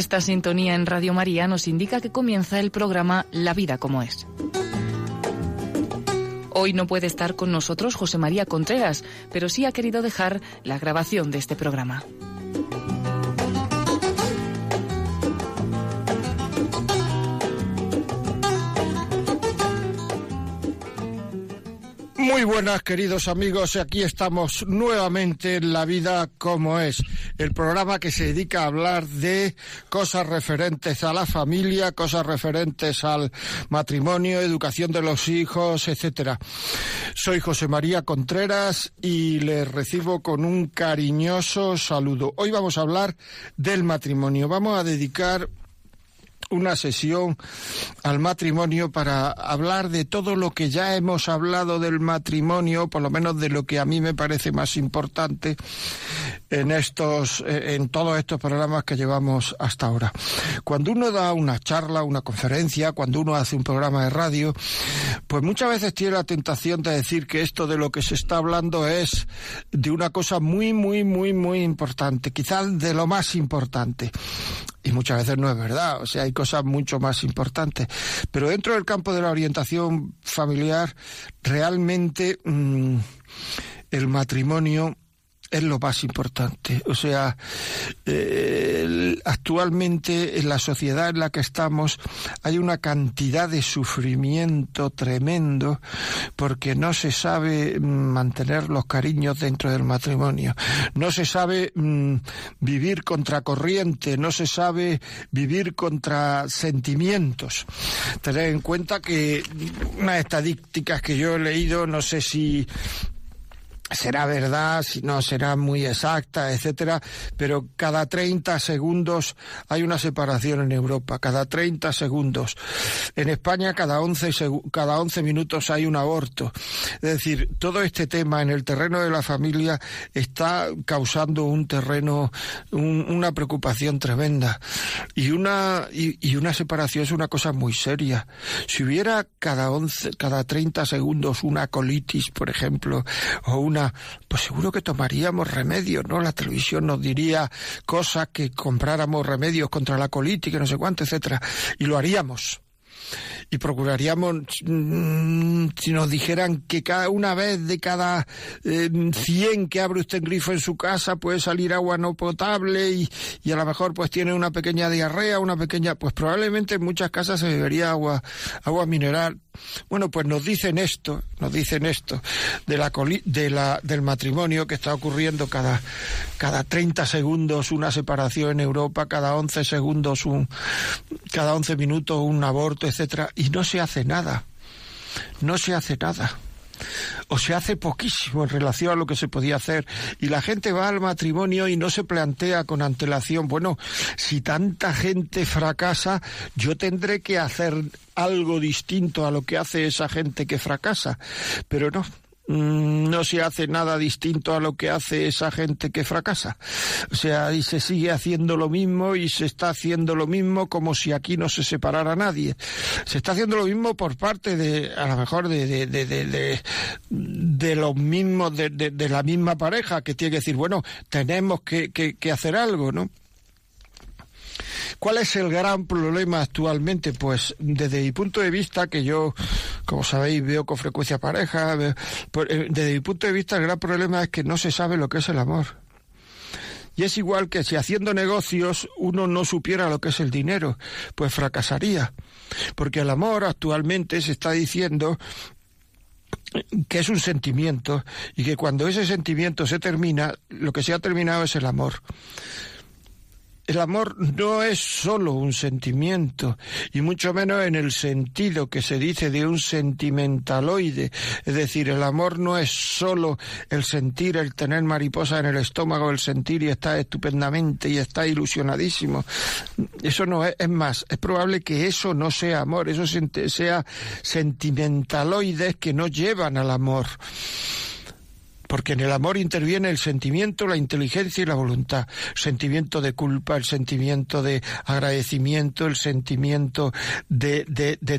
Esta sintonía en Radio María nos indica que comienza el programa La vida como es. Hoy no puede estar con nosotros José María Contreras, pero sí ha querido dejar la grabación de este programa. Muy buenas queridos amigos, aquí estamos nuevamente en La vida como es, el programa que se dedica a hablar de cosas referentes a la familia, cosas referentes al matrimonio, educación de los hijos, etcétera. Soy José María Contreras y les recibo con un cariñoso saludo. Hoy vamos a hablar del matrimonio. Vamos a dedicar una sesión al matrimonio para hablar de todo lo que ya hemos hablado del matrimonio, por lo menos de lo que a mí me parece más importante en estos, eh, en todos estos programas que llevamos hasta ahora. Cuando uno da una charla, una conferencia, cuando uno hace un programa de radio, pues muchas veces tiene la tentación de decir que esto de lo que se está hablando es de una cosa muy, muy, muy, muy importante, quizás de lo más importante y muchas veces no es verdad, o sea, hay cosas mucho más importantes. Pero dentro del campo de la orientación familiar, realmente mm, el matrimonio es lo más importante. O sea, actualmente en la sociedad en la que estamos hay una cantidad de sufrimiento tremendo porque no se sabe mantener los cariños dentro del matrimonio. No se sabe mm, vivir contracorriente, no se sabe vivir contra sentimientos. Tener en cuenta que unas estadísticas que yo he leído, no sé si será verdad, si no será muy exacta, etcétera, pero cada 30 segundos hay una separación en Europa, cada 30 segundos. En España cada 11 cada 11 minutos hay un aborto. Es decir, todo este tema en el terreno de la familia está causando un terreno una preocupación tremenda y una y, una separación es una cosa muy seria. Si hubiera cada 11 cada 30 segundos una colitis, por ejemplo, o una pues seguro que tomaríamos remedios, ¿no? La televisión nos diría cosas que compráramos remedios contra la colitis, que no sé cuánto, etcétera, y lo haríamos y procuraríamos, mm, si nos dijeran que cada una vez de cada eh, 100 que abre usted el grifo en su casa puede salir agua no potable y, y, a lo mejor pues tiene una pequeña diarrea, una pequeña, pues probablemente en muchas casas se bebería agua, agua mineral. Bueno, pues nos dicen esto, nos dicen esto de la, de la del matrimonio que está ocurriendo cada cada 30 segundos una separación en Europa, cada 11 segundos un cada 11 minutos un aborto, etcétera, y no se hace nada. No se hace nada. O se hace poquísimo en relación a lo que se podía hacer. Y la gente va al matrimonio y no se plantea con antelación, bueno, si tanta gente fracasa, yo tendré que hacer algo distinto a lo que hace esa gente que fracasa, pero no, no se hace nada distinto a lo que hace esa gente que fracasa. O sea, y se sigue haciendo lo mismo y se está haciendo lo mismo como si aquí no se separara nadie. Se está haciendo lo mismo por parte de, a lo mejor, de, de, de, de, de los mismos, de, de, la misma pareja que tiene que decir, bueno, tenemos que, que, que hacer algo, ¿no? ¿Cuál es el gran problema actualmente? Pues desde mi punto de vista, que yo, como sabéis, veo con frecuencia pareja, pues, eh, desde mi punto de vista el gran problema es que no se sabe lo que es el amor. Y es igual que si haciendo negocios uno no supiera lo que es el dinero, pues fracasaría. Porque el amor actualmente se está diciendo que es un sentimiento y que cuando ese sentimiento se termina, lo que se ha terminado es el amor. El amor no es solo un sentimiento, y mucho menos en el sentido que se dice de un sentimentaloide. Es decir, el amor no es solo el sentir, el tener mariposa en el estómago, el sentir y estar estupendamente y está ilusionadísimo. Eso no es, es más, es probable que eso no sea amor, eso sea sentimentaloides que no llevan al amor. Porque en el amor interviene el sentimiento, la inteligencia y la voluntad. Sentimiento de culpa, el sentimiento de agradecimiento, el sentimiento de,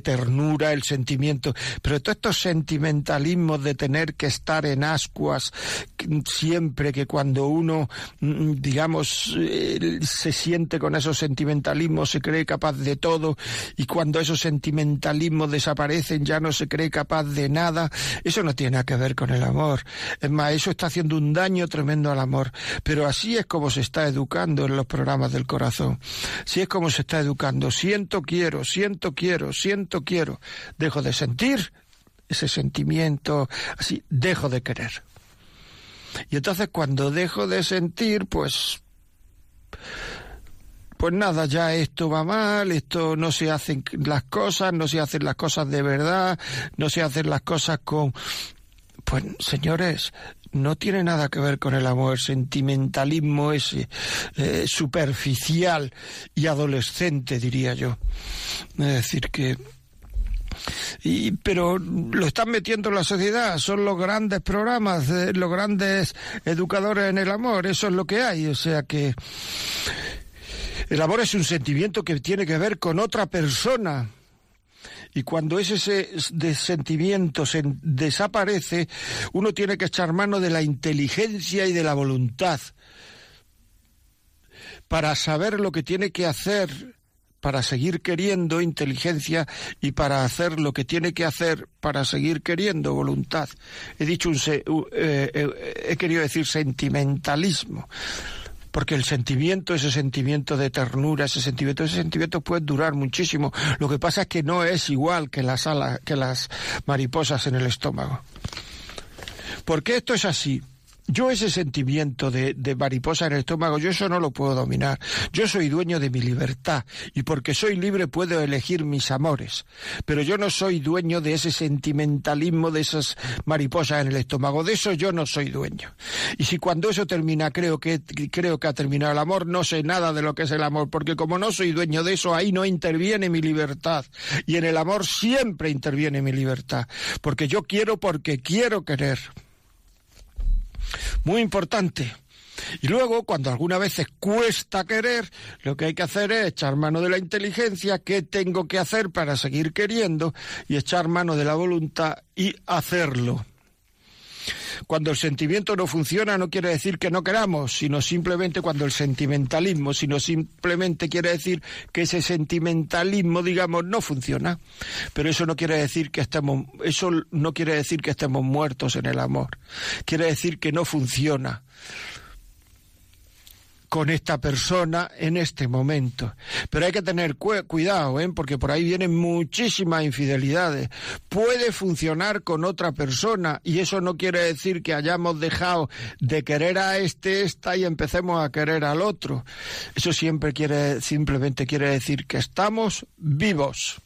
ternura, el sentimiento. Pero todos estos sentimentalismos de tener que estar en ascuas siempre que cuando uno, mm, digamos, eh, se siente con esos sentimentalismos, se cree capaz de todo y cuando esos sentimentalismos desaparecen ya no se cree capaz de nada, eso no tiene nada que ver con el amor. Eso está haciendo un daño tremendo al amor. Pero así es como se está educando en los programas del corazón. Así es como se está educando. Siento, quiero, siento, quiero, siento, quiero. Dejo de sentir ese sentimiento, así, dejo de querer. Y entonces cuando dejo de sentir, pues pues nada, ya esto va mal, esto no se hacen las cosas, no se hacen las cosas de verdad, no se hacen las cosas con... Pues señores, no tiene nada que ver con el amor, sentimentalismo ese eh, superficial y adolescente, diría yo. Es decir, que y, pero lo están metiendo en la sociedad, son los grandes programas, eh, los grandes educadores en el amor, eso es lo que hay, o sea que el amor es un sentimiento que tiene que ver con otra persona. Y cuando ese sentimiento se desaparece, uno tiene que echar mano de la inteligencia y de la voluntad para saber lo que tiene que hacer para seguir queriendo inteligencia y para hacer lo que tiene que hacer para seguir queriendo voluntad. He dicho un eh, eh, he querido decir sentimentalismo porque el sentimiento, ese sentimiento de ternura, ese sentimiento, ese sentimiento puede durar muchísimo. Lo que pasa es que no es igual que las alas, que las mariposas en el estómago. ¿Por qué esto es así? Yo ese sentimiento de, mariposa en el estómago, yo eso no lo puedo dominar. Yo soy dueño de mi libertad y porque soy libre puedo elegir mis amores. Pero yo no soy dueño de ese sentimentalismo de esas mariposas en el estómago. De eso yo no soy dueño. Y si cuando eso termina creo que, creo que ha terminado el amor, no sé nada de lo que es el amor, porque como no soy dueño de eso, ahí no interviene mi libertad. Y en el amor siempre interviene mi libertad. Porque yo quiero porque quiero querer. Muy importante. Y luego, cuando algunas veces cuesta querer, lo que hay que hacer es echar mano de la inteligencia, qué tengo que hacer para seguir queriendo, y echar mano de la voluntad y hacerlo. Cuando el sentimiento no funciona no quiere decir que no queramos, sino simplemente cuando el sentimentalismo, sino simplemente quiere decir que ese sentimentalismo, digamos, no funciona. Pero eso no quiere decir que estemos, eso no quiere decir que estemos muertos en el amor. Quiere decir que no funciona con esta persona en este momento. Pero hay que tener cuidado, ¿eh? porque por ahí vienen muchísimas infidelidades. Puede funcionar con otra persona y eso no quiere decir que hayamos dejado de querer a este, esta y empecemos a querer al otro. Eso siempre quiere, simplemente quiere decir que estamos vivos.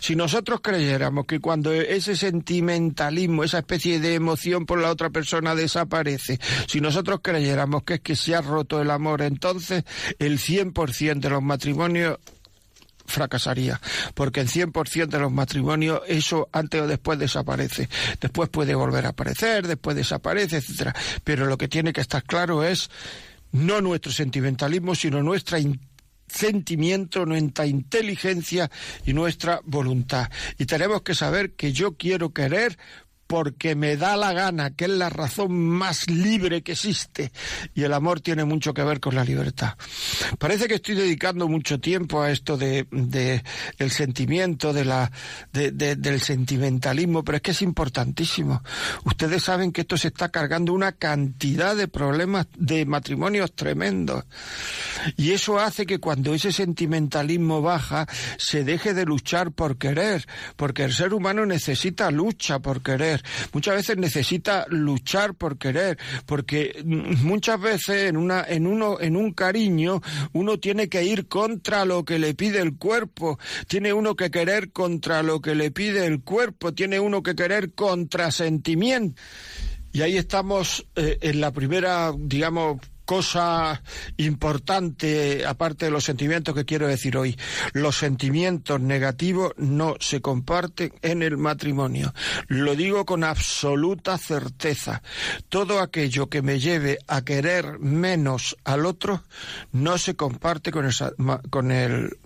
Si nosotros creyéramos que cuando ese sentimentalismo, esa especie de emoción por la otra persona desaparece, si nosotros creyéramos que es que se ha roto el amor, entonces el 100% de los matrimonios fracasaría, porque en 100% de los matrimonios eso antes o después desaparece. Después puede volver a aparecer, después desaparece, etcétera. Pero lo que tiene que estar claro es no nuestro sentimentalismo, sino nuestra sentimiento, nuestra inteligencia y nuestra voluntad. Y tenemos que saber que yo quiero querer porque me da la gana, que es la razón más libre que existe. Y el amor tiene mucho que ver con la libertad. Parece que estoy dedicando mucho tiempo a esto de, de el sentimiento, de la, de, del sentimentalismo, pero es que es importantísimo. Ustedes saben que esto se está cargando una cantidad de problemas de matrimonios tremendos. Y eso hace que cuando ese sentimentalismo baja, se deje de luchar por querer, porque el ser humano necesita lucha por querer Muchas veces necesita luchar por querer, porque muchas veces en una, en uno, en un cariño, uno tiene que ir contra lo que le pide el cuerpo, tiene uno que querer contra lo que le pide el cuerpo, tiene uno que querer contra sentimiento. Y ahí estamos eh, en la primera, digamos, cosa importante, aparte de los sentimientos que quiero decir hoy, los sentimientos negativos no se comparten en el matrimonio. Lo digo con absoluta certeza. Todo aquello que me lleve a querer menos al otro no se comparte con el, con el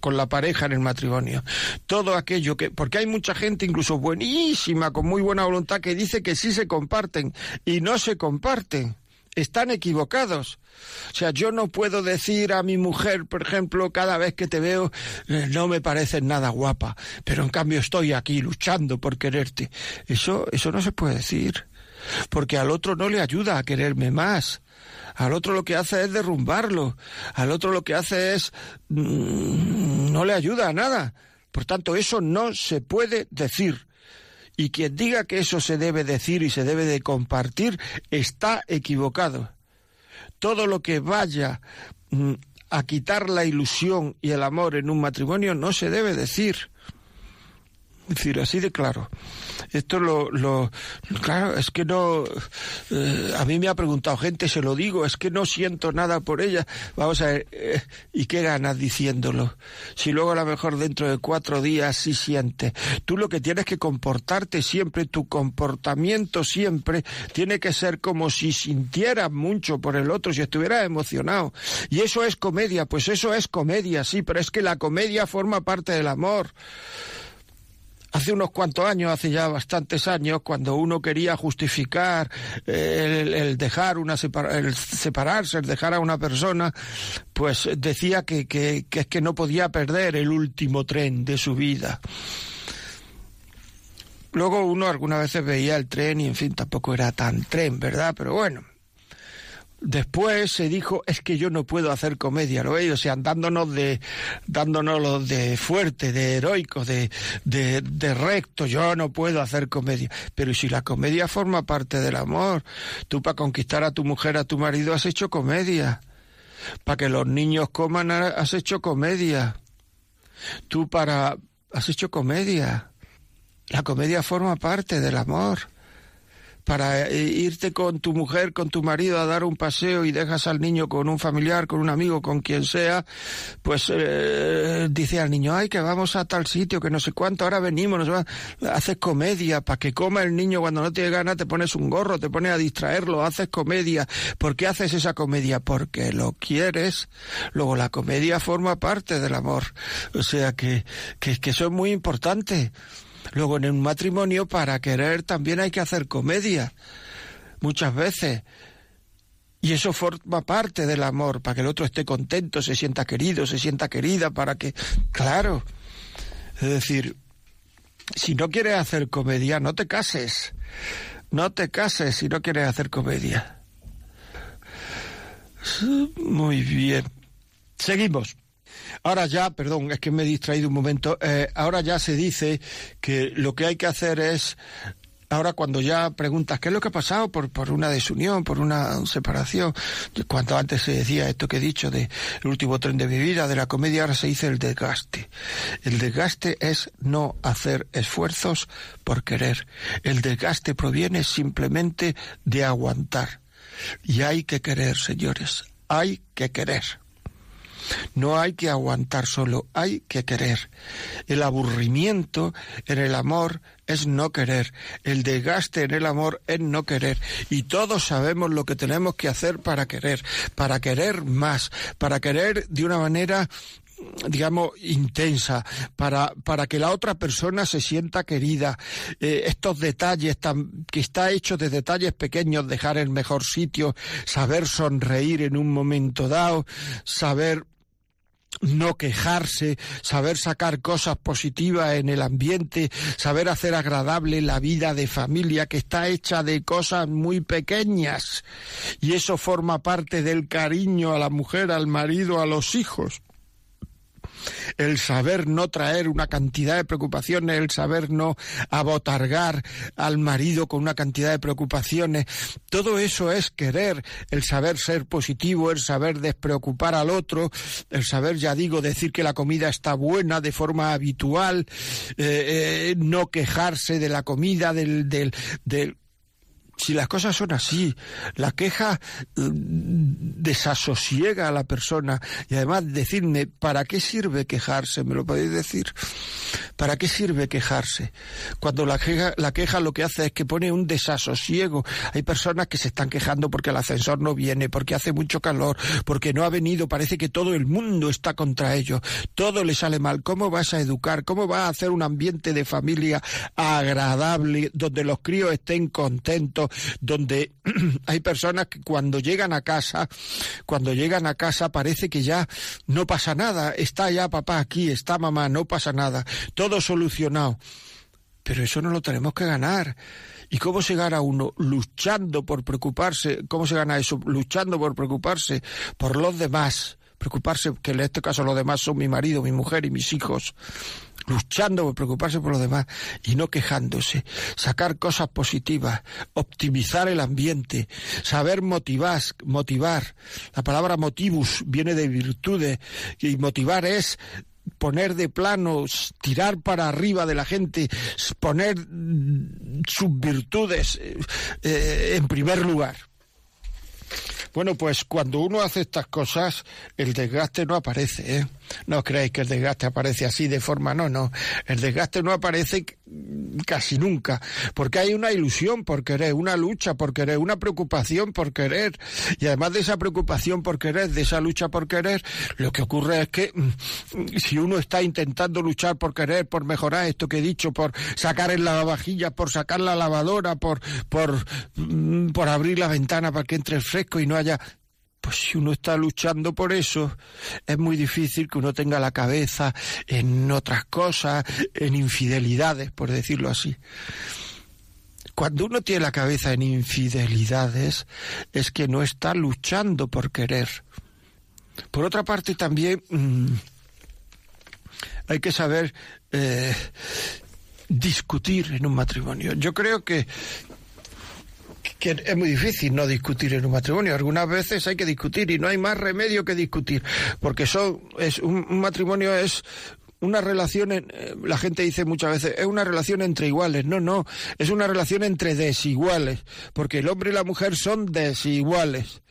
con la pareja en el matrimonio. Todo aquello que, porque hay mucha gente incluso buenísima, con muy buena voluntad, que dice que sí se comparten y no se comparten están equivocados. O sea, yo no puedo decir a mi mujer, por ejemplo, cada vez que te veo, eh, no me pareces nada guapa, pero en cambio estoy aquí luchando por quererte. Eso, eso no se puede decir, porque al otro no le ayuda a quererme más. Al otro lo que hace es derrumbarlo. Al otro lo que hace es mm, no le ayuda a nada. Por tanto, eso no se puede decir. Y quien diga que eso se debe decir y se debe de compartir está equivocado. Todo lo que vaya mm, a quitar la ilusión y el amor en un matrimonio no se debe decir. Decir, así de claro. Esto lo, lo claro, es que no, eh, a mí me ha preguntado gente, se lo digo, es que no siento nada por ella. Vamos a ver, eh, ¿y qué ganas diciéndolo? Si luego a lo mejor dentro de cuatro días sí siente. Tú lo que tienes que comportarte siempre, tu comportamiento siempre tiene que ser como si sintieras mucho por el otro, si estuvieras emocionado. Y eso es comedia, pues eso es comedia, sí, pero es que la comedia forma parte del amor hace unos cuantos años, hace ya bastantes años, cuando uno quería justificar eh, el, dejar una el separarse, el dejar a una persona, pues decía que, que, que es que no podía perder el último tren de su vida. Luego uno algunas veces veía el tren y en fin tampoco era tan tren, ¿verdad? Pero bueno, Después se dijo, es que yo no puedo hacer comedia, ¿lo veis? O sea, dándonos de, dándonos de fuerte, de heroico, de, de, de recto, yo no puedo hacer comedia. Pero si la comedia forma parte del amor, tú para conquistar a tu mujer, a tu marido, has hecho comedia. Para que los niños coman, has hecho comedia. Tú para, has hecho comedia. La comedia forma parte del amor para eh, irte con tu mujer, con tu marido a dar un paseo y dejas al niño con un familiar, con un amigo, con quien sea, pues eh, dice al niño, ay, que vamos a tal sitio, que no sé cuánto, ahora venimos, nos va, haces comedia, para que coma el niño cuando no tiene ganas, te pones un gorro, te pones a distraerlo, haces comedia. ¿Por qué haces esa comedia? Porque lo quieres. Luego la comedia forma parte del amor. O sea que, que, que eso es muy importante. Luego en un matrimonio para querer también hay que hacer comedia, muchas veces. Y eso forma parte del amor, para que el otro esté contento, se sienta querido, se sienta querida, para que... Claro. Es decir, si no quieres hacer comedia, no te cases. No te cases si no quieres hacer comedia. Muy bien. Seguimos. Ahora ya, perdón, es que me he distraído un momento, eh, ahora ya se dice que lo que hay que hacer es Ahora cuando ya preguntas qué es lo que ha pasado por, por una desunión, por una separación, cuanto antes se decía esto que he dicho de el último tren de mi vida, de la comedia, ahora se dice el desgaste. El desgaste es no hacer esfuerzos por querer. El desgaste proviene simplemente de aguantar. Y hay que querer, señores, hay que querer. No hay que aguantar solo, hay que querer. El aburrimiento en el amor es no querer. El desgaste en el amor es no querer. Y todos sabemos lo que tenemos que hacer para querer, para querer más, para querer de una manera digamos, intensa, para, para que la otra persona se sienta querida. Eh, estos detalles, tan, que está hecho de detalles pequeños, dejar el mejor sitio, saber sonreír en un momento dado, saber no quejarse, saber sacar cosas positivas en el ambiente, saber hacer agradable la vida de familia que está hecha de cosas muy pequeñas. Y eso forma parte del cariño a la mujer, al marido, a los hijos el saber no traer una cantidad de preocupaciones, el saber no abotargar al marido con una cantidad de preocupaciones, todo eso es querer, el saber ser positivo, el saber despreocupar al otro, el saber, ya digo, decir que la comida está buena de forma habitual, eh, eh, no quejarse de la comida, del, del, del si las cosas son así, la queja mm, desasosiega a la persona y además decirme, ¿para qué sirve quejarse? ¿Me lo podéis decir? ¿Para qué sirve quejarse? Cuando la queja, la queja lo que hace es que pone un desasosiego. Hay personas que se están quejando porque el ascensor no viene, porque hace mucho calor, porque no ha venido, parece que todo el mundo está contra ellos, todo le sale mal. ¿Cómo vas a educar? ¿Cómo vas a hacer un ambiente de familia agradable donde los críos estén contentos, donde hay personas que cuando llegan a casa, cuando llegan a casa parece que ya no pasa nada, está ya papá aquí, está mamá, no pasa nada, todo solucionado. Pero eso no lo tenemos que ganar. ¿Y cómo se gana uno? Luchando por preocuparse. ¿Cómo se gana eso? Luchando por preocuparse por los demás. Preocuparse, que en este caso los demás son mi marido, mi mujer y mis hijos luchando por preocuparse por los demás y no quejándose, sacar cosas positivas, optimizar el ambiente, saber motivar, motivar. La palabra motivus viene de virtudes y motivar es poner de plano, tirar para arriba de la gente, poner sus virtudes eh, eh, en primer lugar. Bueno, pues cuando uno hace estas cosas, el desgaste no aparece, ¿eh? No creéis que el desgaste aparece así de forma, no, no. El desgaste no aparece casi nunca, porque hay una ilusión por querer, una lucha por querer, una preocupación por querer. Y además de esa preocupación por querer, de esa lucha por querer, lo que ocurre es que mm, si uno está intentando luchar por querer, por mejorar esto que he dicho, por sacar el lavavajillas, por sacar la lavadora, por, por, mm, por abrir la ventana para que entre fresco y no haya pues si uno está luchando por eso, es muy difícil que uno tenga la cabeza en otras cosas, en infidelidades, por decirlo así. Cuando uno tiene la cabeza en infidelidades, es que no está luchando por querer. Por otra parte, también mm, hay que saber eh, discutir en un matrimonio. Yo creo que que es muy difícil no discutir en un matrimonio. Algunas veces hay que discutir y no hay más remedio que discutir, porque son, es, un, matrimonio es una relación, eh, la gente dice muchas veces, es una relación entre iguales. No, no, es una relación entre desiguales, porque el hombre y la mujer son desiguales.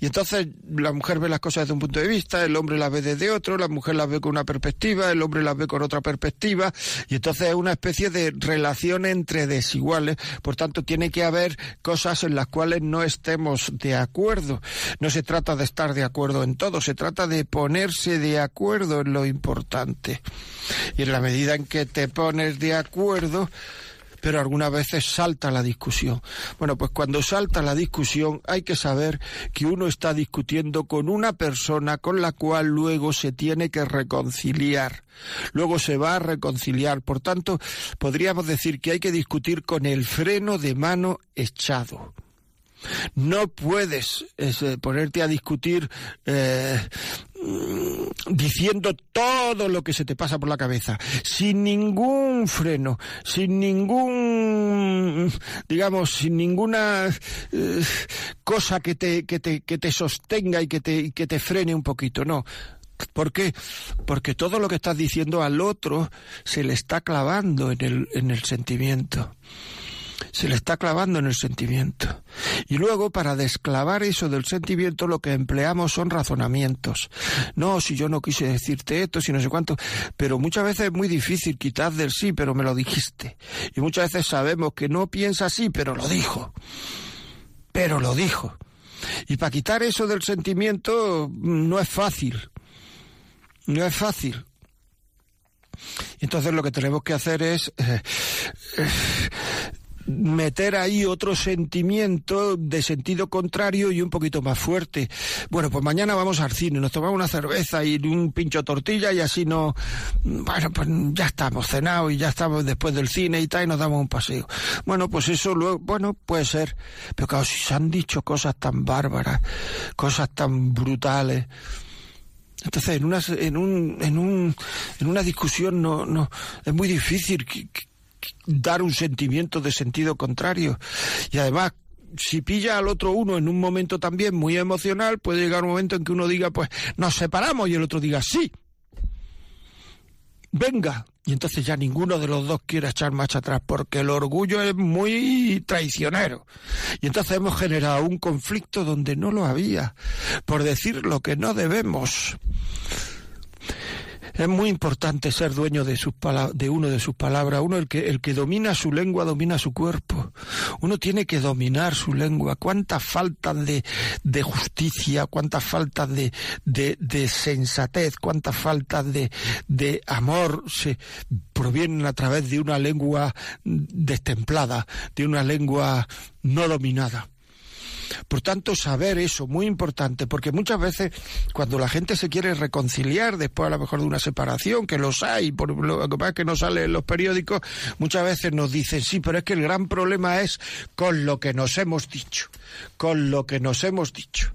Y entonces la mujer ve las cosas desde un punto de vista, el hombre las ve desde otro, la mujer las ve con una perspectiva, el hombre las ve con otra perspectiva, y entonces es una especie de relación entre desiguales. Por tanto, tiene que haber cosas en las cuales no estemos de acuerdo. No se trata de estar de acuerdo en todo, se trata de ponerse de acuerdo en lo importante. Y en la medida en que te pones de acuerdo, pero algunas veces salta la discusión. Bueno, pues cuando salta la discusión hay que saber que uno está discutiendo con una persona con la cual luego se tiene que reconciliar. Luego se va a reconciliar. Por tanto, podríamos decir que hay que discutir con el freno de mano echado. No puedes eh, ponerte a discutir eh, diciendo todo lo que se te pasa por la cabeza, sin ningún freno, sin ningún, digamos, sin ninguna eh, cosa que te, que te, que te sostenga y que te, que te frene un poquito, no. ¿Por qué? Porque todo lo que estás diciendo al otro se le está clavando en el, en el sentimiento se le está clavando en el sentimiento. Y luego, para desclavar eso del sentimiento, lo que empleamos son razonamientos. No, si yo no quise decirte esto, si no sé cuánto. Pero muchas veces es muy difícil quitar del sí, pero me lo dijiste. Y muchas veces sabemos que no piensa así, pero lo dijo. Pero lo dijo. Y para quitar eso del sentimiento no es fácil. No es fácil. Entonces lo que tenemos que hacer es eh, eh, meter ahí otro sentimiento de sentido contrario y un poquito más fuerte. Bueno, pues mañana vamos al cine, nos tomamos una cerveza y un pincho tortilla y así no, bueno, pues ya estamos cenados y ya estamos después del cine y tal y nos damos un paseo. Bueno, pues eso luego, bueno, puede ser, pero claro, si se han dicho cosas tan bárbaras, cosas tan brutales, entonces, en una, en un, en un, en una discusión no, no, es muy difícil que, dar un sentimiento de sentido contrario. Y además, si pilla al otro uno en un momento también muy emocional, puede llegar un momento en que uno diga, pues nos separamos y el otro diga sí. venga. Y entonces ya ninguno de los dos quiere echar marcha atrás porque el orgullo es muy traicionero. Y entonces hemos generado un conflicto donde no lo había, por decir lo que no debemos. Es muy importante ser dueño de, sus de uno de sus palabras. Uno, el que, el que domina su lengua, domina su cuerpo. Uno tiene que dominar su lengua. Cuántas faltas de, justicia, cuántas faltas de sensatez, cuántas faltas de, de amor se provienen a través de una lengua destemplada, de una lengua no dominada. Por tanto, saber eso, muy importante, porque muchas veces cuando la gente se quiere reconciliar después a lo mejor de una separación, que los hay, por lo que pasa es que no sale en los periódicos, muchas veces nos dicen, sí, pero es que el gran problema es con lo que nos hemos dicho, con lo que nos hemos dicho.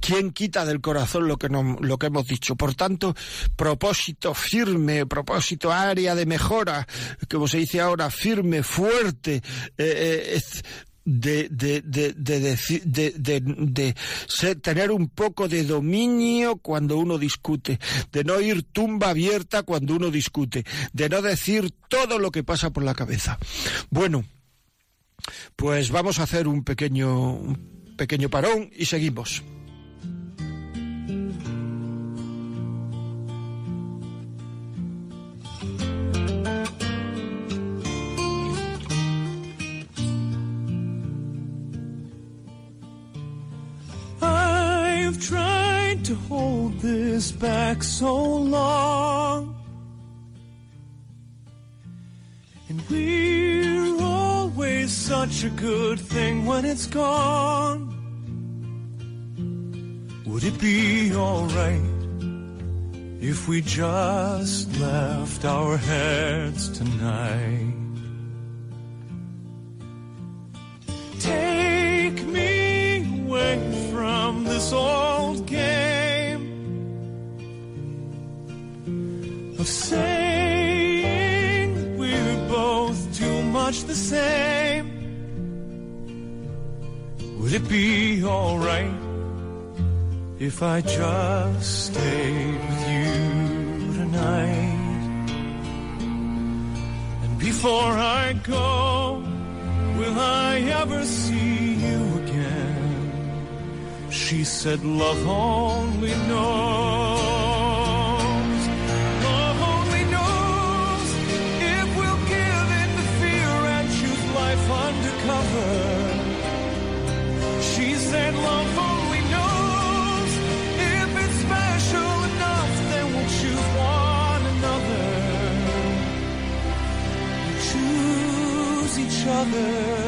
¿Quién quita del corazón lo que, no, lo que hemos dicho? Por tanto, propósito firme, propósito área de mejora, como se dice ahora, firme, fuerte, eh, eh, de, de, de, de, tener un poco de dominio cuando uno discute, de no ir tumba abierta cuando uno discute, de no decir todo lo que pasa por la cabeza. Bueno, pues vamos a hacer un pequeño, un pequeño parón y seguimos. To hold this back so long. And we're always such a good thing when it's gone. Would it be alright if we just left our heads tonight? Take me away from this old game. of saying we're both too much the same. Would it be alright if I just stayed with you tonight? And before I go, will I ever see? She said, Love only knows. Love only knows if we'll give in the fear and choose life undercover. She said love only knows if it's special enough, then we'll choose one another. We'll choose each other.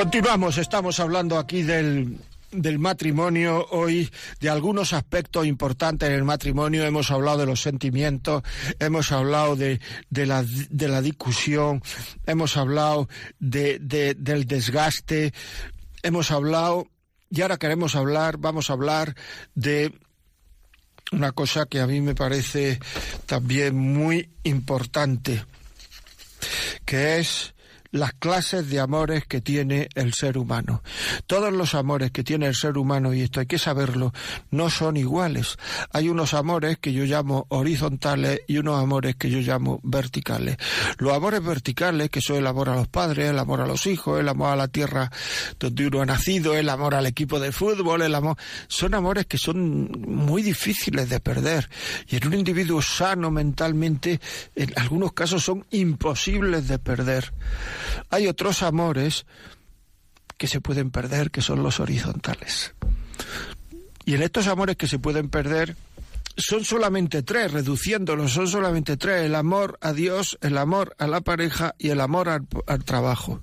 Continuamos, estamos hablando aquí del del matrimonio hoy, de algunos aspectos importantes en el matrimonio. Hemos hablado de los sentimientos, hemos hablado de, de, la, de la discusión, hemos hablado de, de, del desgaste, hemos hablado, y ahora queremos hablar, vamos a hablar de una cosa que a mí me parece también muy importante, que es las clases de amores que tiene el ser humano. Todos los amores que tiene el ser humano, y esto hay que saberlo, no son iguales. Hay unos amores que yo llamo horizontales y unos amores que yo llamo verticales. Los amores verticales, que son el amor a los padres, el amor a los hijos, el amor a la tierra donde uno ha nacido, el amor al equipo de fútbol, el amor, son amores que son muy difíciles de perder. Y en un individuo sano mentalmente, en algunos casos son imposibles de perder. Hay otros amores que se pueden perder, que son los horizontales. Y en estos amores que se pueden perder, son solamente tres, reduciéndolos, son solamente tres, el amor a Dios, el amor a la pareja y el amor al, al trabajo.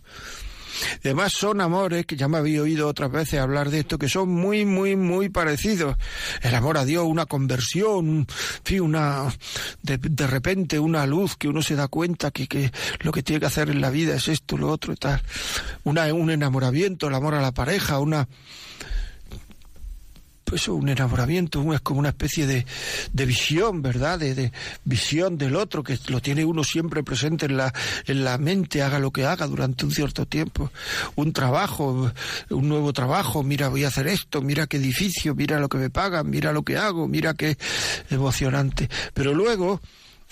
Además son amores, que ya me había oído otras veces hablar de esto, que son muy, muy, muy parecidos. El amor a Dios, una conversión, fin, una, de, de repente una luz que uno se da cuenta que, que, lo que tiene que hacer en la vida es esto, lo otro y tal. Una, un enamoramiento, el amor a la pareja, una... pues un enamoramiento, es como una especie de, de visión, ¿verdad? De, de, visión del otro, que lo tiene uno siempre presente en la, en la mente, haga lo que haga durante un cierto tiempo. Un trabajo, un nuevo trabajo, mira, voy a hacer esto, mira qué edificio, mira lo que me pagan, mira lo que hago, mira qué emocionante. Pero luego,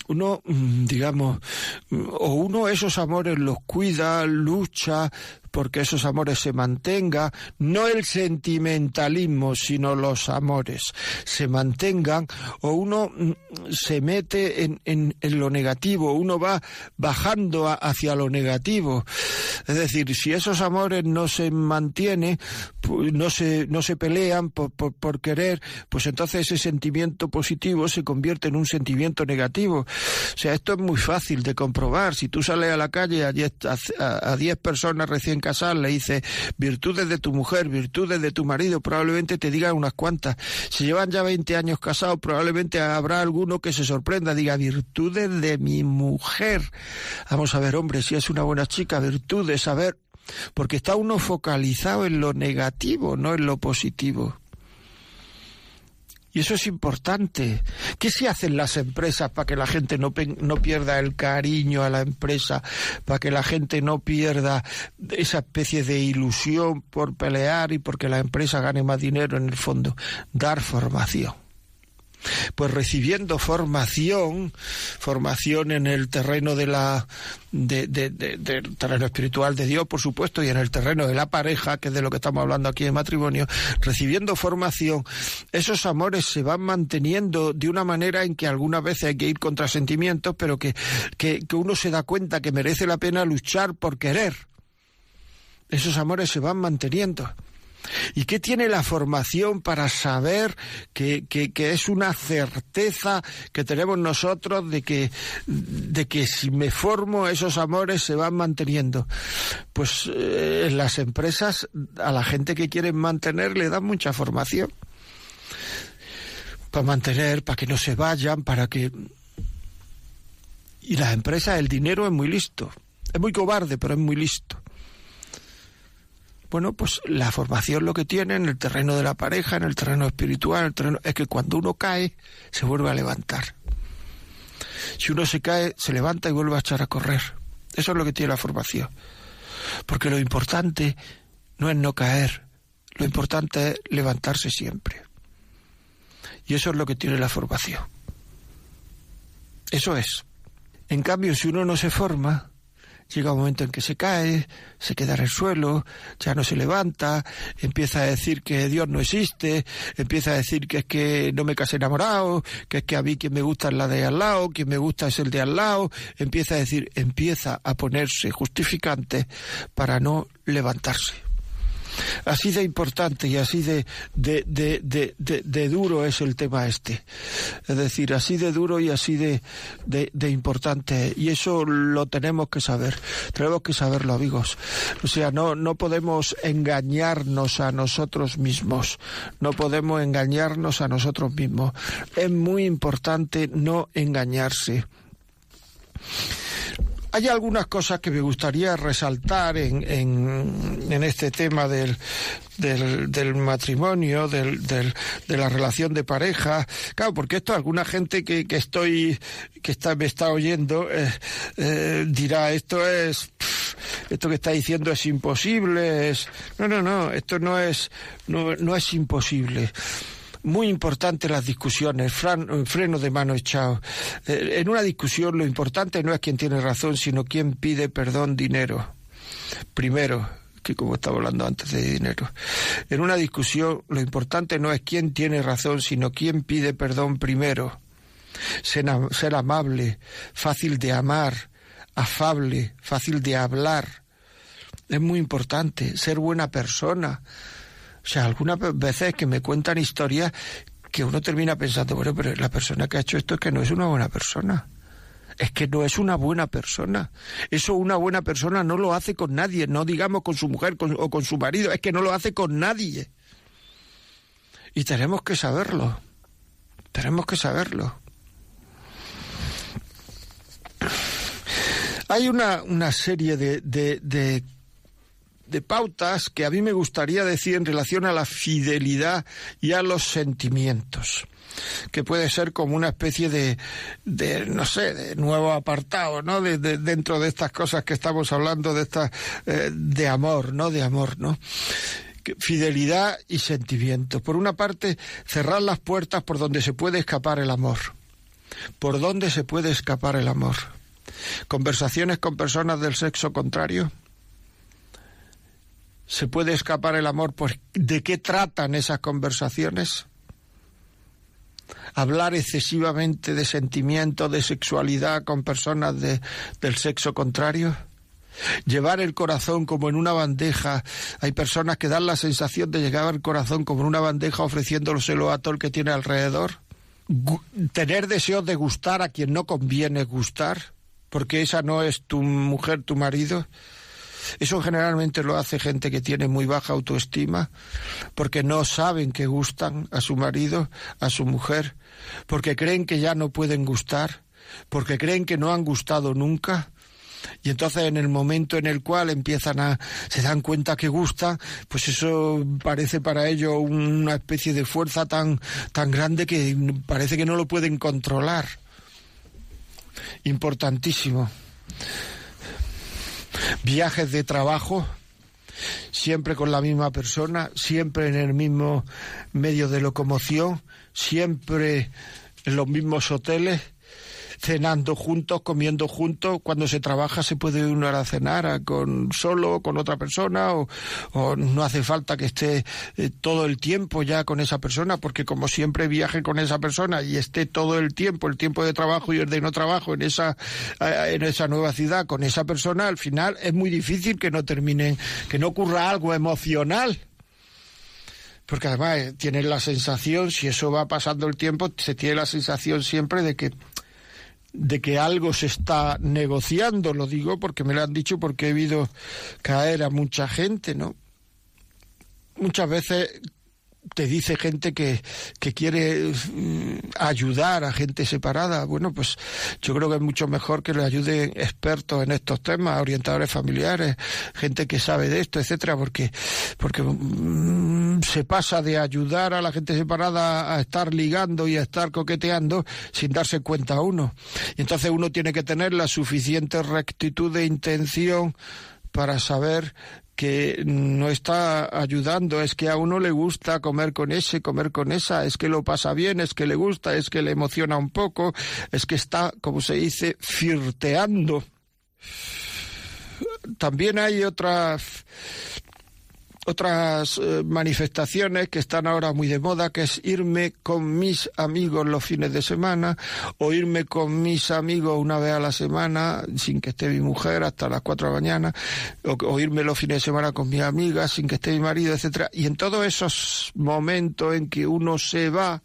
uno, mm, digamos, o uno esos amores los cuida, lucha, porque esos amores se mantengan, no el sentimentalismo, sino los amores se mantengan, o uno mm, se mete en, en, en lo negativo, uno va bajando hacia lo negativo. Es decir, si esos amores no se mantienen, no se, no se pelean por, por, querer, pues entonces ese sentimiento positivo se convierte en un sentimiento negativo. O sea, esto es muy fácil de comprobar. Si tú sales a la calle a diez, a, a diez personas recién casar, le dice virtudes de tu mujer, virtudes de tu marido, probablemente te diga unas cuantas. Si llevan ya 20 años casados, probablemente habrá alguno que se sorprenda, diga virtudes de mi mujer. Vamos a ver, hombre, si es una buena chica, virtudes, a ver, porque está uno focalizado en lo negativo, no en lo positivo. Y eso es importante. ¿Qué se hacen las empresas para que la gente no, no pierda el cariño a la empresa, para que la gente no pierda esa especie de ilusión por pelear y porque la empresa gane más dinero en el fondo? Dar formación pues recibiendo formación, formación en el terreno de la de, de, de, del terreno espiritual de Dios, por supuesto, y en el terreno de la pareja, que es de lo que estamos hablando aquí en matrimonio, recibiendo formación, esos amores se van manteniendo de una manera en que algunas veces hay que ir contra sentimientos, pero que, que, que uno se da cuenta que merece la pena luchar por querer. Esos amores se van manteniendo. ¿Y qué tiene la formación para saber que, que, es una certeza que tenemos nosotros de que, de que si me formo esos amores se van manteniendo? Pues eh, las empresas a la gente que quieren mantener le dan mucha formación. Para mantener, para que no se vayan, para que... Y las empresas, el dinero es muy listo. Es muy cobarde, pero es muy listo bueno, pues la formación lo que tiene en el terreno de la pareja, en el terreno espiritual, en el terreno, es que cuando uno cae, se vuelve a levantar. Si uno se cae, se levanta y vuelve a echar a correr. Eso es lo que tiene la formación. Porque lo importante no es no caer, lo importante es levantarse siempre. Y eso es lo que tiene la formación. Eso es. En cambio, si uno no se forma, llega un momento en que se cae, se queda en el suelo, ya no se levanta, empieza a decir que Dios no existe, empieza a decir que es que no me casé enamorado, que es que a mí quien me gusta es la de al lado, quien me gusta es el de al lado, empieza a decir, empieza a ponerse justificante para no levantarse. Así de importante y así de, de, de, de, duro es el tema este. Es decir, así de duro y así de, de, importante. Y eso lo tenemos que saber. Tenemos que saberlo, amigos. O sea, no, no podemos engañarnos a nosotros mismos. No podemos engañarnos a nosotros mismos. Es muy importante no engañarse. Hay algunas cosas que me gustaría resaltar en, en, en este tema del, del, matrimonio, del, del, de la relación de pareja. Claro, porque esto alguna gente que, que estoy, que está, me está oyendo, eh, eh, dirá, esto es, esto que está diciendo es imposible, es, no, no, no, esto no es, no, no es imposible muy importante las discusiones, fran, freno de mano echado. Eh, en una discusión lo importante no es quién tiene razón, sino quién pide perdón dinero. Primero, que como estaba hablando antes de dinero. En una discusión lo importante no es quién tiene razón, sino quién pide perdón primero. Ser, ser amable, fácil de amar, afable, fácil de hablar. Es muy importante ser buena persona, o sea, algunas veces que me cuentan historias que uno termina pensando, bueno, pero la persona que ha hecho esto es que no es una buena persona. Es que no es una buena persona. Eso una buena persona no lo hace con nadie, no digamos con su mujer o con su marido, es que no lo hace con nadie. Y tenemos que saberlo. Tenemos que saberlo. Hay una, una serie de, de de pautas que a mí me gustaría decir en relación a la fidelidad y a los sentimientos que puede ser como una especie de, de no sé, de nuevo apartado, ¿no? De, dentro de estas cosas que estamos hablando, de esta, eh, de amor, ¿no? De amor, ¿no? Fidelidad y sentimiento. Por una parte, cerrar las puertas por donde se puede escapar el amor. ¿Por dónde se puede escapar el amor? Conversaciones con personas del sexo contrario ¿Se puede escapar el amor? Pues, ¿De qué tratan esas conversaciones? Hablar excesivamente de sentimiento, de sexualidad con personas de, del sexo contrario. Llevar el corazón como en una bandeja. Hay personas que dan la sensación de llevar el corazón como en una bandeja ofreciéndoselo a todo el que tiene alrededor. tener deseos de gustar a quien no conviene gustar, porque esa no es tu mujer, tu marido. Eso generalmente lo hace gente que tiene muy baja autoestima, porque no saben que gustan a su marido, a su mujer, porque creen que ya no pueden gustar, porque creen que no han gustado nunca. Y entonces en el momento en el cual empiezan a se dan cuenta que gusta, pues eso parece para ellos una especie de fuerza tan tan grande que parece que no lo pueden controlar. Importantísimo viajes de trabajo, siempre con la misma persona, siempre en el mismo medio de locomoción, siempre en los mismos hoteles cenando juntos, comiendo juntos. Cuando se trabaja se puede uno a cenar con solo, con otra persona, o, no hace falta que esté eh, todo el tiempo ya con esa persona, porque como siempre viaje con esa persona y esté todo el tiempo, el tiempo de trabajo y el de no trabajo en esa, en esa nueva ciudad con esa persona, al final es muy difícil que no terminen, que no ocurra algo emocional porque además eh, tienes la sensación, si eso va pasando el tiempo, se tiene la sensación siempre de que de que algo se está negociando, lo digo porque me lo han dicho porque he visto caer a mucha gente, ¿no? Muchas veces te dice gente que, que quiere mm, ayudar a gente separada. Bueno, pues yo creo que es mucho mejor que le ayuden expertos en estos temas, orientadores familiares, gente que sabe de esto, etcétera, porque, porque mm, se pasa de ayudar a la gente separada a estar ligando y a estar coqueteando sin darse cuenta uno. Y entonces uno tiene que tener la suficiente rectitud de intención para saber que no está ayudando, es que a uno le gusta comer con ese, comer con esa, es que lo pasa bien, es que le gusta, es que le emociona un poco, es que está, como se dice, firteando. También hay otras otras eh, manifestaciones que están ahora muy de moda, que es irme con mis amigos los fines de semana o irme con mis amigos una vez a la semana sin que esté mi mujer hasta las cuatro de la mañana o, irme los fines de semana con mis amigas sin que esté mi marido, etcétera. Y en todos esos momentos en que uno se va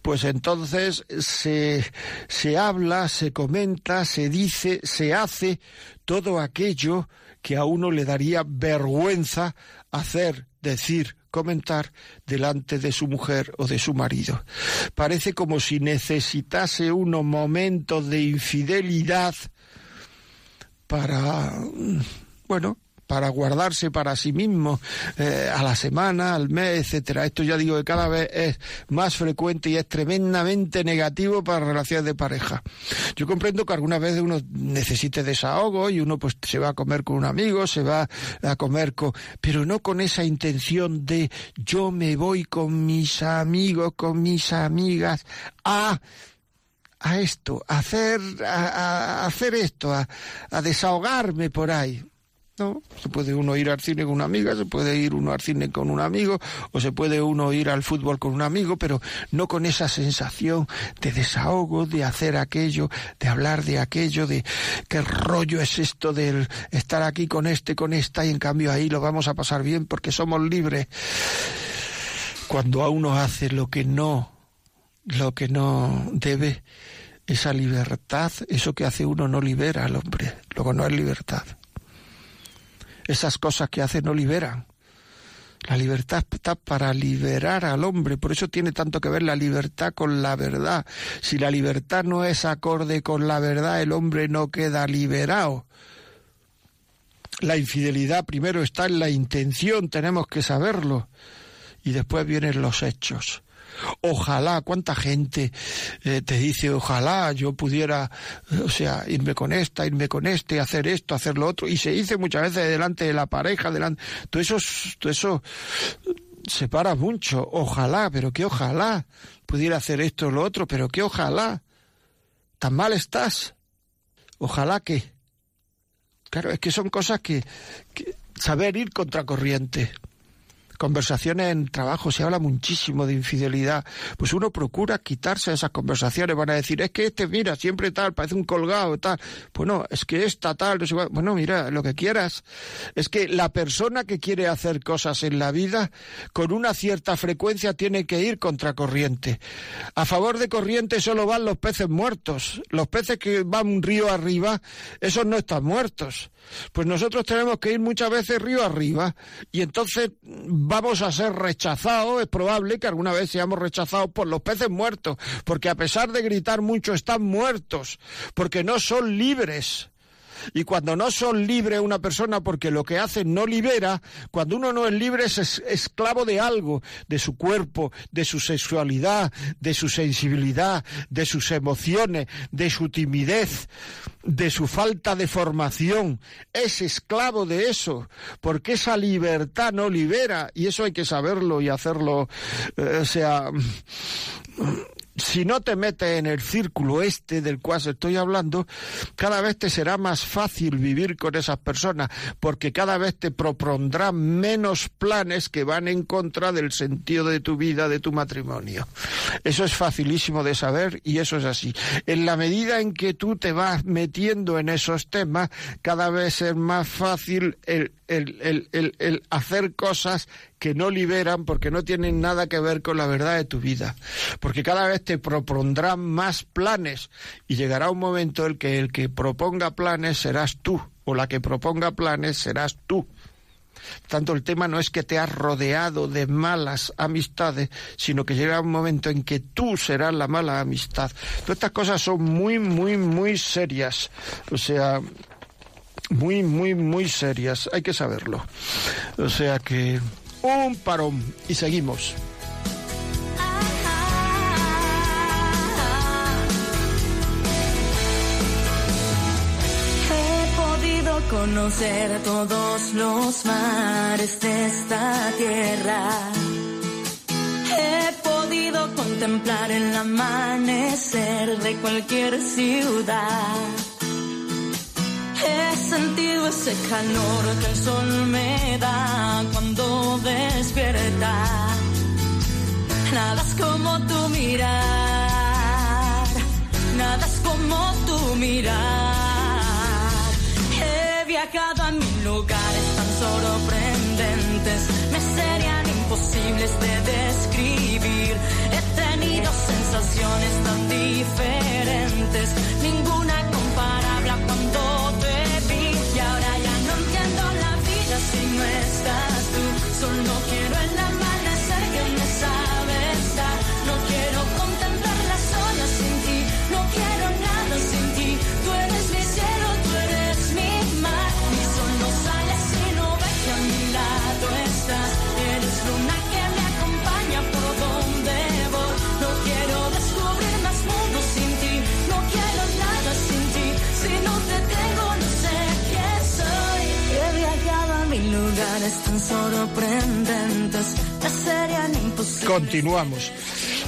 pues entonces se, se habla, se comenta, se dice, se hace todo aquello que a uno le daría vergüenza hacer, decir, comentar delante de su mujer o de su marido. Parece como si necesitase unos momentos de infidelidad para, bueno, para guardarse para sí mismo eh, a la semana, al mes, etcétera. Esto ya digo que cada vez es más frecuente y es tremendamente negativo para relaciones de pareja. Yo comprendo que algunas veces uno necesite desahogo y uno pues se va a comer con un amigo, se va a comer con, pero no con esa intención de yo me voy con mis amigos, con mis amigas a a esto, a hacer, a, hacer esto, a desahogarme por ahí. No, se puede uno ir al cine con una amiga, se puede ir uno al cine con un amigo, o se puede uno ir al fútbol con un amigo, pero no con esa sensación de desahogo, de hacer aquello, de hablar de aquello, de qué rollo es esto del estar aquí con este, con esta, y en cambio ahí lo vamos a pasar bien porque somos libres. Cuando a uno hace lo que no, lo que no debe, esa libertad, eso que hace uno no libera al hombre, luego no es libertad esas cosas que hace no liberan. La libertad está para liberar al hombre, por eso tiene tanto que ver la libertad con la verdad. Si la libertad no es acorde con la verdad, el hombre no queda liberado. la infidelidad primero está en la intención, tenemos que saberlo, y después vienen los hechos. Ojalá, cuánta gente eh, te dice, ojalá yo pudiera, o sea, irme con esta, irme con este, hacer esto, hacer lo otro, y se dice muchas veces delante de la pareja, delante, todo eso, todo eso separa mucho, ojalá, pero que ojalá pudiera hacer esto o lo otro, pero que ojalá, tan mal estás, ojalá que, claro, es que son cosas que, que saber ir contracorriente conversaciones en trabajo se habla muchísimo de infidelidad, pues uno procura quitarse esas conversaciones, van a decir, es que este, mira, siempre tal, parece un colgado, tal, bueno, es que esta tal, bueno, mira, lo que quieras, es que la persona que quiere hacer cosas en la vida, con una cierta frecuencia tiene que ir contracorriente. A favor de corriente solo van los peces muertos, los peces que van un río arriba, esos no están muertos. Pues nosotros tenemos que ir muchas veces río arriba y entonces vamos a ser rechazados, es probable que alguna vez seamos rechazados por los peces muertos, porque a pesar de gritar mucho están muertos, porque no son libres. Y cuando no son libres una persona porque lo que hace no libera, cuando uno no es libre es esclavo de algo, de su cuerpo, de su sexualidad, de su sensibilidad, de sus emociones, de su timidez, de su falta de formación. Es esclavo de eso, porque esa libertad no libera y eso hay que saberlo y hacerlo, eh, o sea, si no te metes en el círculo este del cual estoy hablando, cada vez te será más fácil vivir con esas personas, porque cada vez te propondrán menos planes que van en contra del sentido de tu vida, de tu matrimonio. Eso es facilísimo de saber y eso es así. En la medida en que tú te vas metiendo en esos temas, cada vez es más fácil el, el, el, el hacer cosas que no liberan porque no tienen nada que ver con la verdad de tu vida. Porque cada vez te propondrán más planes y llegará un momento en que el que proponga planes serás tú o la que proponga planes serás tú. Tanto el tema no es que te has rodeado de malas amistades, sino que llegará un momento en que tú serás la mala amistad. Todas estas cosas son muy, muy, muy serias. O sea, muy, muy, muy serias. Hay que saberlo. O sea que un parón y seguimos. Conocer todos los mares de esta tierra. He podido contemplar el amanecer de cualquier ciudad He sentido ese calor que el sol me da cuando despierta. Nada es como tu mirar, nada es como tu mirar. He viajado a mil lugares tan sorprendentes, me serían imposibles de describir. He tenido sensaciones tan diferentes, no sorprendentes Continuamos.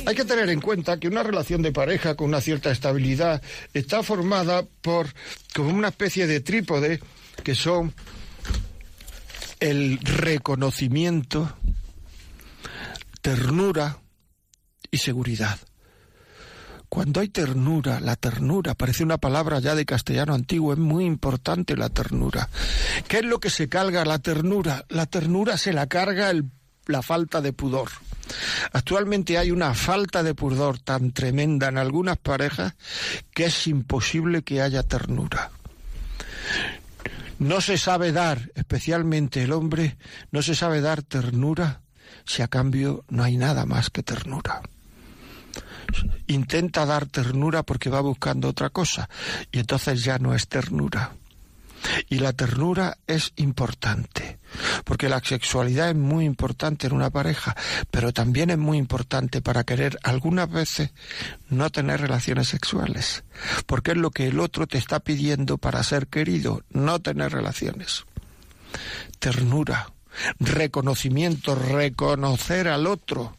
Hay que tener en cuenta que una relación de pareja con una cierta estabilidad está formada por como una especie de trípode que son el reconocimiento, ternura y seguridad. Cuando hay ternura, la ternura, parece una palabra ya de castellano antiguo, es muy importante la ternura. ¿Qué es lo que se carga la ternura? La ternura se la carga la falta de pudor. Actualmente hay una falta de pudor tan tremenda en algunas parejas que es imposible que haya ternura. No se sabe dar, especialmente el hombre, no se sabe dar ternura si a cambio no hay nada más que ternura intenta dar ternura porque va buscando otra cosa y entonces ya no es ternura. Y la ternura es importante, porque la sexualidad es muy importante en una pareja, pero también es muy importante para querer algunas veces no tener relaciones sexuales, porque es lo que el otro te está pidiendo para ser querido, no tener relaciones. Ternura, reconocimiento, reconocer al otro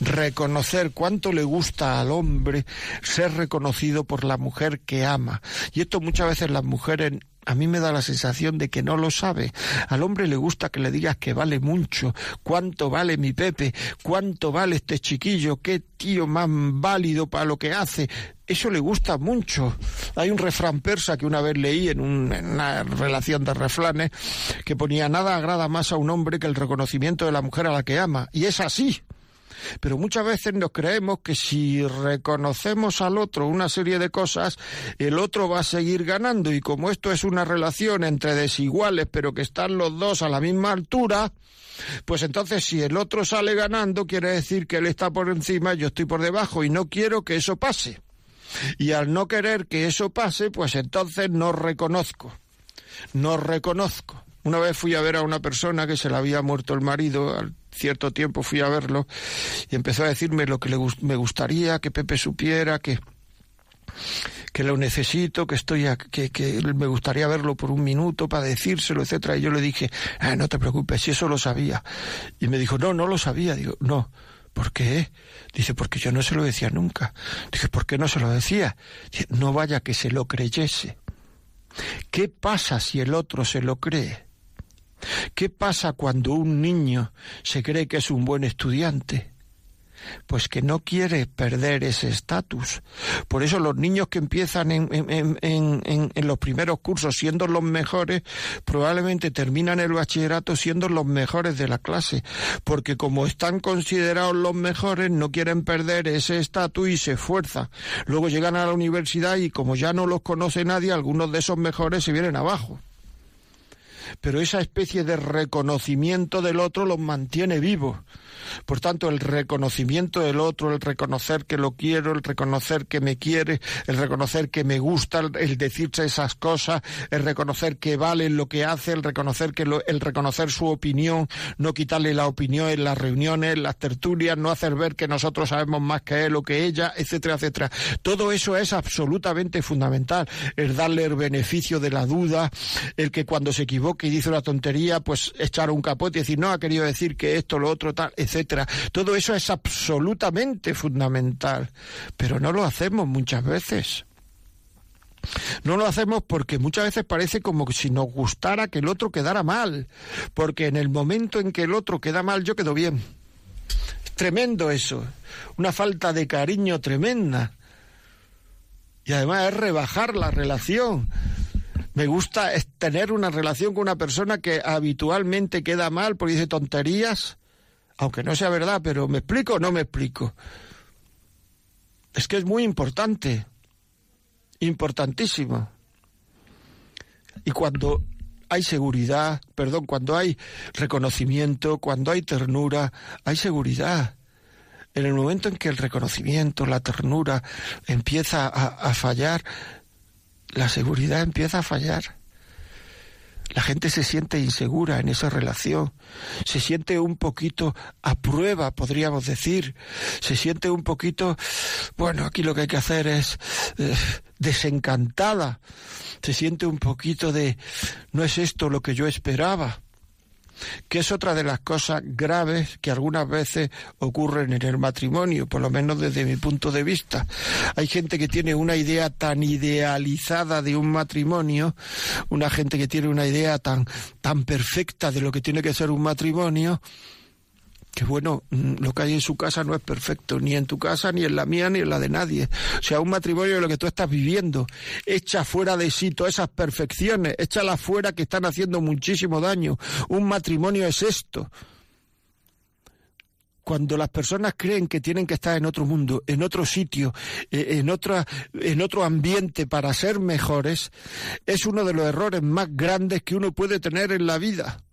reconocer cuánto le gusta al hombre ser reconocido por la mujer que ama. Y esto muchas veces las mujeres a mí me da la sensación de que no lo sabe. Al hombre le gusta que le digas que vale mucho, cuánto vale mi Pepe, cuánto vale este chiquillo, qué tío más válido para lo que hace. Eso le gusta mucho. Hay un refrán persa que una vez leí en, en una relación de refranes que ponía nada agrada más a un hombre que el reconocimiento de la mujer a la que ama. Y es así. Pero muchas veces nos creemos que si reconocemos al otro una serie de cosas, el otro va a seguir ganando. Y como esto es una relación entre desiguales, pero que están los dos a la misma altura, pues entonces si el otro sale ganando, quiere decir que él está por encima, yo estoy por debajo, y no quiero que eso pase. Y al no querer que eso pase, pues entonces no reconozco. No reconozco. Una vez fui a ver a una persona que se le había muerto el marido, al cierto tiempo fui a verlo y empezó a decirme lo que le, me gustaría que Pepe supiera, que que lo necesito, que estoy que, que me gustaría verlo por un minuto para decírselo, etcétera. Y yo le dije, ah, no te preocupes, si eso lo sabía. Y me dijo, no, no lo sabía. Digo, no. ¿Por qué? Dice, porque yo no se lo decía nunca. Dije, ¿por qué no se lo decía? Dice, no vaya que se lo creyese. ¿Qué pasa si el otro se lo cree? ¿Qué pasa cuando un niño se cree que es un buen estudiante? Pues que no quiere perder ese estatus. Por eso los niños que empiezan en, en, los primeros cursos siendo los mejores, probablemente terminan el bachillerato siendo los mejores de la clase. Porque como están considerados los mejores, no quieren perder ese estatus y se esfuerzan. Luego llegan a la universidad y como ya no los conoce nadie, algunos de esos mejores se vienen abajo pero esa especie de reconocimiento del otro los mantiene vivos. Por tanto, el reconocimiento del otro, el reconocer que lo quiero, el reconocer que me quiere, el reconocer que me gusta, el decirse esas cosas, el reconocer que vale lo que hace, el reconocer que el reconocer su opinión, no quitarle la opinión en las reuniones, en las tertulias, no hacer ver que nosotros sabemos más que él o que ella, etcétera, etcétera. Todo eso es absolutamente fundamental, el darle el beneficio de la duda, el que cuando se equivoque y dice una tontería, pues echar un capote y decir, no, ha querido decir que esto, lo otro, tal, etcétera. Todo eso es absolutamente fundamental, pero no lo hacemos muchas veces. No lo hacemos porque muchas veces parece como si nos gustara que el otro quedara mal, porque en el momento en que el otro queda mal yo quedo bien. Es tremendo eso, una falta de cariño tremenda. Y además es rebajar la relación. Me gusta tener una relación con una persona que habitualmente queda mal porque dice tonterías, aunque no sea verdad, pero ¿me explico o no me explico? Es que es muy importante, importantísimo. Y cuando hay seguridad, perdón, cuando hay reconocimiento, cuando hay ternura, hay seguridad. En el momento en que el reconocimiento, la ternura empieza a, a fallar, la seguridad empieza a fallar. La gente se siente insegura en esa relación, se siente un poquito a prueba, podríamos decir, se siente un poquito, bueno, aquí lo que hay que hacer es eh, desencantada, se siente un poquito de, no es esto lo que yo esperaba que es otra de las cosas graves que algunas veces ocurren en el matrimonio, por lo menos desde mi punto de vista. Hay gente que tiene una idea tan idealizada de un matrimonio, una gente que tiene una idea tan, tan perfecta de lo que tiene que ser un matrimonio, que bueno, mm, lo que hay en su casa no es perfecto, ni en tu casa, ni en la mía, ni en la de nadie. O sea, un matrimonio es lo que tú estás viviendo. Echa fuera de sí todas esas perfecciones, échalas fuera que están haciendo muchísimo daño. Un matrimonio es esto. Cuando las personas creen que tienen que estar en otro mundo, en otro sitio, eh, en, otra, en otro ambiente para ser mejores, es uno de los errores más grandes que uno puede tener en la vida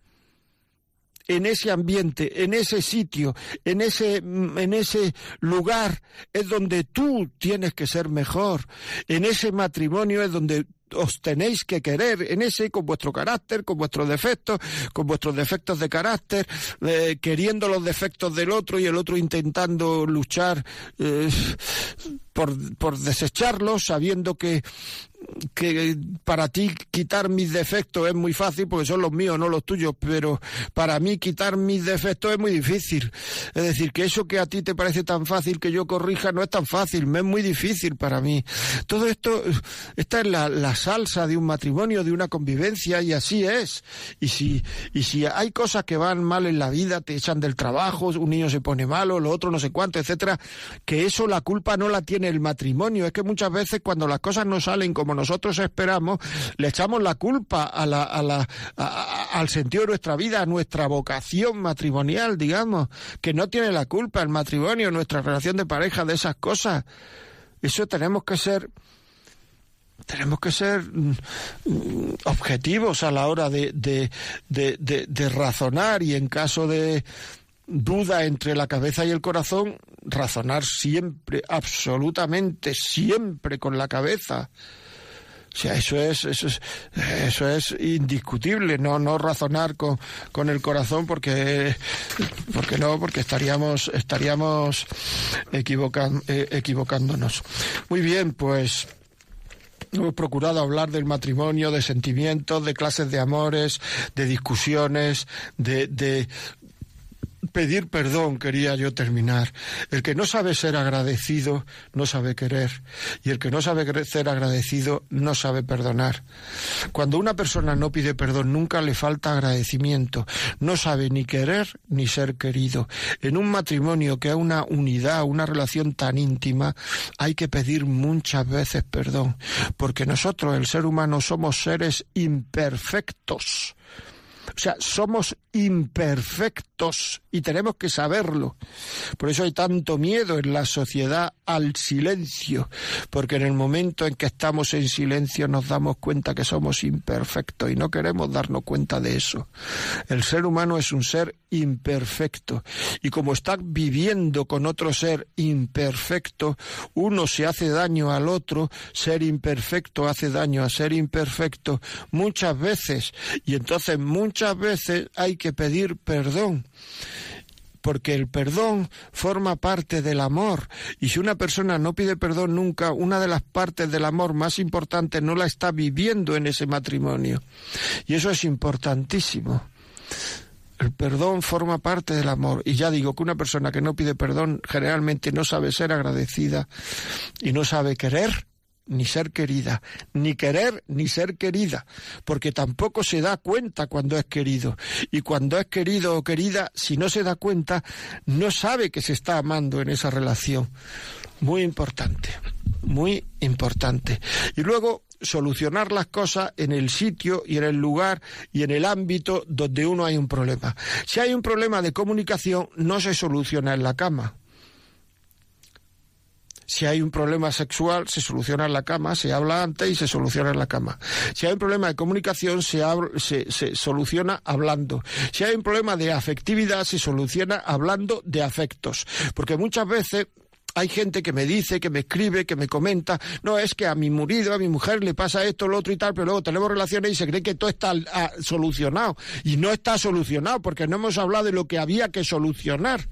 en ese ambiente, en ese sitio, en ese, en ese lugar es donde tú tienes que ser mejor. En ese matrimonio es donde os tenéis que querer en ese con vuestro carácter, con vuestros defectos, con vuestros defectos de carácter, eh, queriendo los defectos del otro y el otro intentando luchar eh, por, por desecharlos, sabiendo que que para ti quitar mis defectos es muy fácil porque son los míos, no los tuyos, pero para mí quitar mis defectos es muy difícil. Es decir, que eso que a ti te parece tan fácil que yo corrija no es tan fácil, me es muy difícil para mí. Todo esto, esta es la, la salsa de un matrimonio, de una convivencia y así es. Y si, y si hay cosas que van mal en la vida, te echan del trabajo, un niño se pone malo, lo otro no sé cuánto, etcétera, que eso la culpa no la tiene el matrimonio. Es que muchas veces cuando las cosas no salen como nosotros esperamos, le echamos la culpa a la, a la, a- al sentido de nuestra vida, a nuestra vocación matrimonial, digamos, que no tiene la culpa el matrimonio, nuestra relación de pareja de esas cosas. Eso tenemos que ser tenemos que ser mm, objetivos a la hora de- de razonar y en caso de duda entre la cabeza y el corazón, razonar siempre, absolutamente siempre con la cabeza. O sea, eso es, eso es, eso es indiscutible, no, no razonar con, con el corazón porque, porque no, porque estaríamos, estaríamos equivocan- eh, equivocándonos. Muy bien, pues. Hemos procurado hablar del matrimonio, de sentimientos, de clases de amores, de discusiones, de, de pedir perdón, quería yo terminar. El que no sabe ser agradecido no sabe querer. Y el que no sabe ser agradecido no sabe perdonar. Cuando una persona no pide perdón, nunca le falta agradecimiento. No sabe ni querer ni ser querido. En un matrimonio que es una unidad, una relación tan íntima, hay que pedir muchas veces perdón. Porque nosotros, el ser humano, somos seres imperfectos. O sea, somos imperfectos y tenemos que saberlo. Por eso hay tanto miedo en la sociedad al silencio, porque en el momento en que estamos en silencio nos damos cuenta que somos imperfectos y no queremos darnos cuenta de eso. El ser humano es un ser imperfecto y como está viviendo con otro ser imperfecto, uno se hace daño al otro, ser imperfecto hace daño a ser imperfecto muchas veces y entonces muchas veces hay que pedir perdón porque el perdón forma parte del amor y si una persona no pide perdón nunca, una de las partes del amor más importantes no la está viviendo en ese matrimonio y eso es importantísimo. El perdón forma parte del amor. Y ya digo que una persona que no pide perdón generalmente no sabe ser agradecida y no sabe querer ni ser querida, ni querer ni ser querida, porque tampoco se da cuenta cuando es querido. Y cuando es querido o querida, si no se da cuenta, no sabe que se está amando en esa relación. Muy importante, muy importante. Y luego solucionar las cosas en el sitio y en el lugar y en el ámbito donde uno hay un problema. Si hay un problema de comunicación, no se soluciona en la cama. Si hay un problema sexual, se soluciona en la cama, se habla antes y se soluciona en la cama. Si hay un problema de comunicación, se, se, se soluciona hablando. Si hay un problema de afectividad, se soluciona hablando de afectos. Porque muchas veces hay gente que me dice, que me escribe, que me comenta, no, es que a mi marido, a mi mujer le pasa esto, lo otro y tal, pero luego tenemos relaciones y se cree que todo está ah, solucionado. Y no está solucionado porque no hemos hablado de lo que había que solucionar.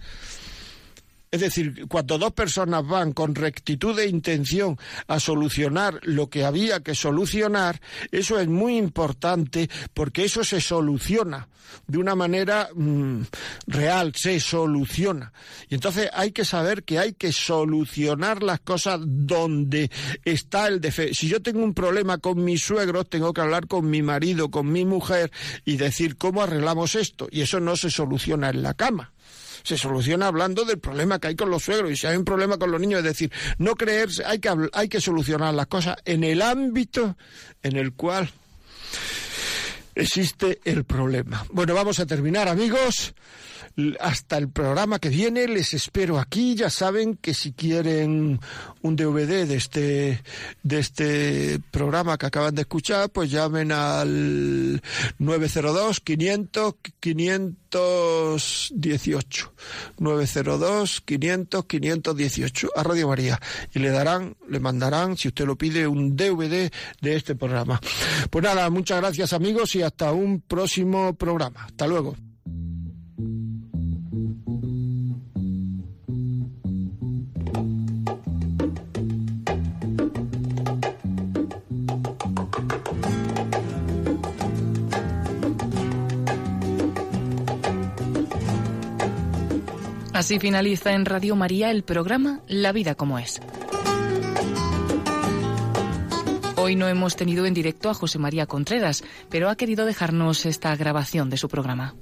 Es decir, cuando dos personas van con rectitud de intención a solucionar lo que había que solucionar, eso es muy importante porque eso se soluciona de una manera mm, real, se soluciona. Y entonces hay que saber que hay que solucionar las cosas donde está el defecto. Si yo tengo un problema con mis suegros, tengo que hablar con mi marido, con mi mujer y decir cómo arreglamos esto. Y eso no se soluciona en la cama se soluciona hablando del problema que hay con los suegros. Y si hay un problema con los niños es decir no creerse hay que hay que solucionar las cosas en el ámbito en el cual existe el problema. Bueno vamos a terminar amigos. Hasta el programa que viene. Les espero aquí. Ya saben que si quieren un DVD de este de este programa que acaban de escuchar pues llamen al 902 500 500 518. 902 500 518 a Radio María. Y le darán, le mandarán, si usted lo pide, un DVD de este programa. Pues nada, muchas gracias amigos y hasta un próximo programa. Hasta luego. Así finaliza en Radio María el programa La vida como es. Hoy no hemos tenido en directo a José María Contreras, pero ha querido dejarnos esta grabación de su programa.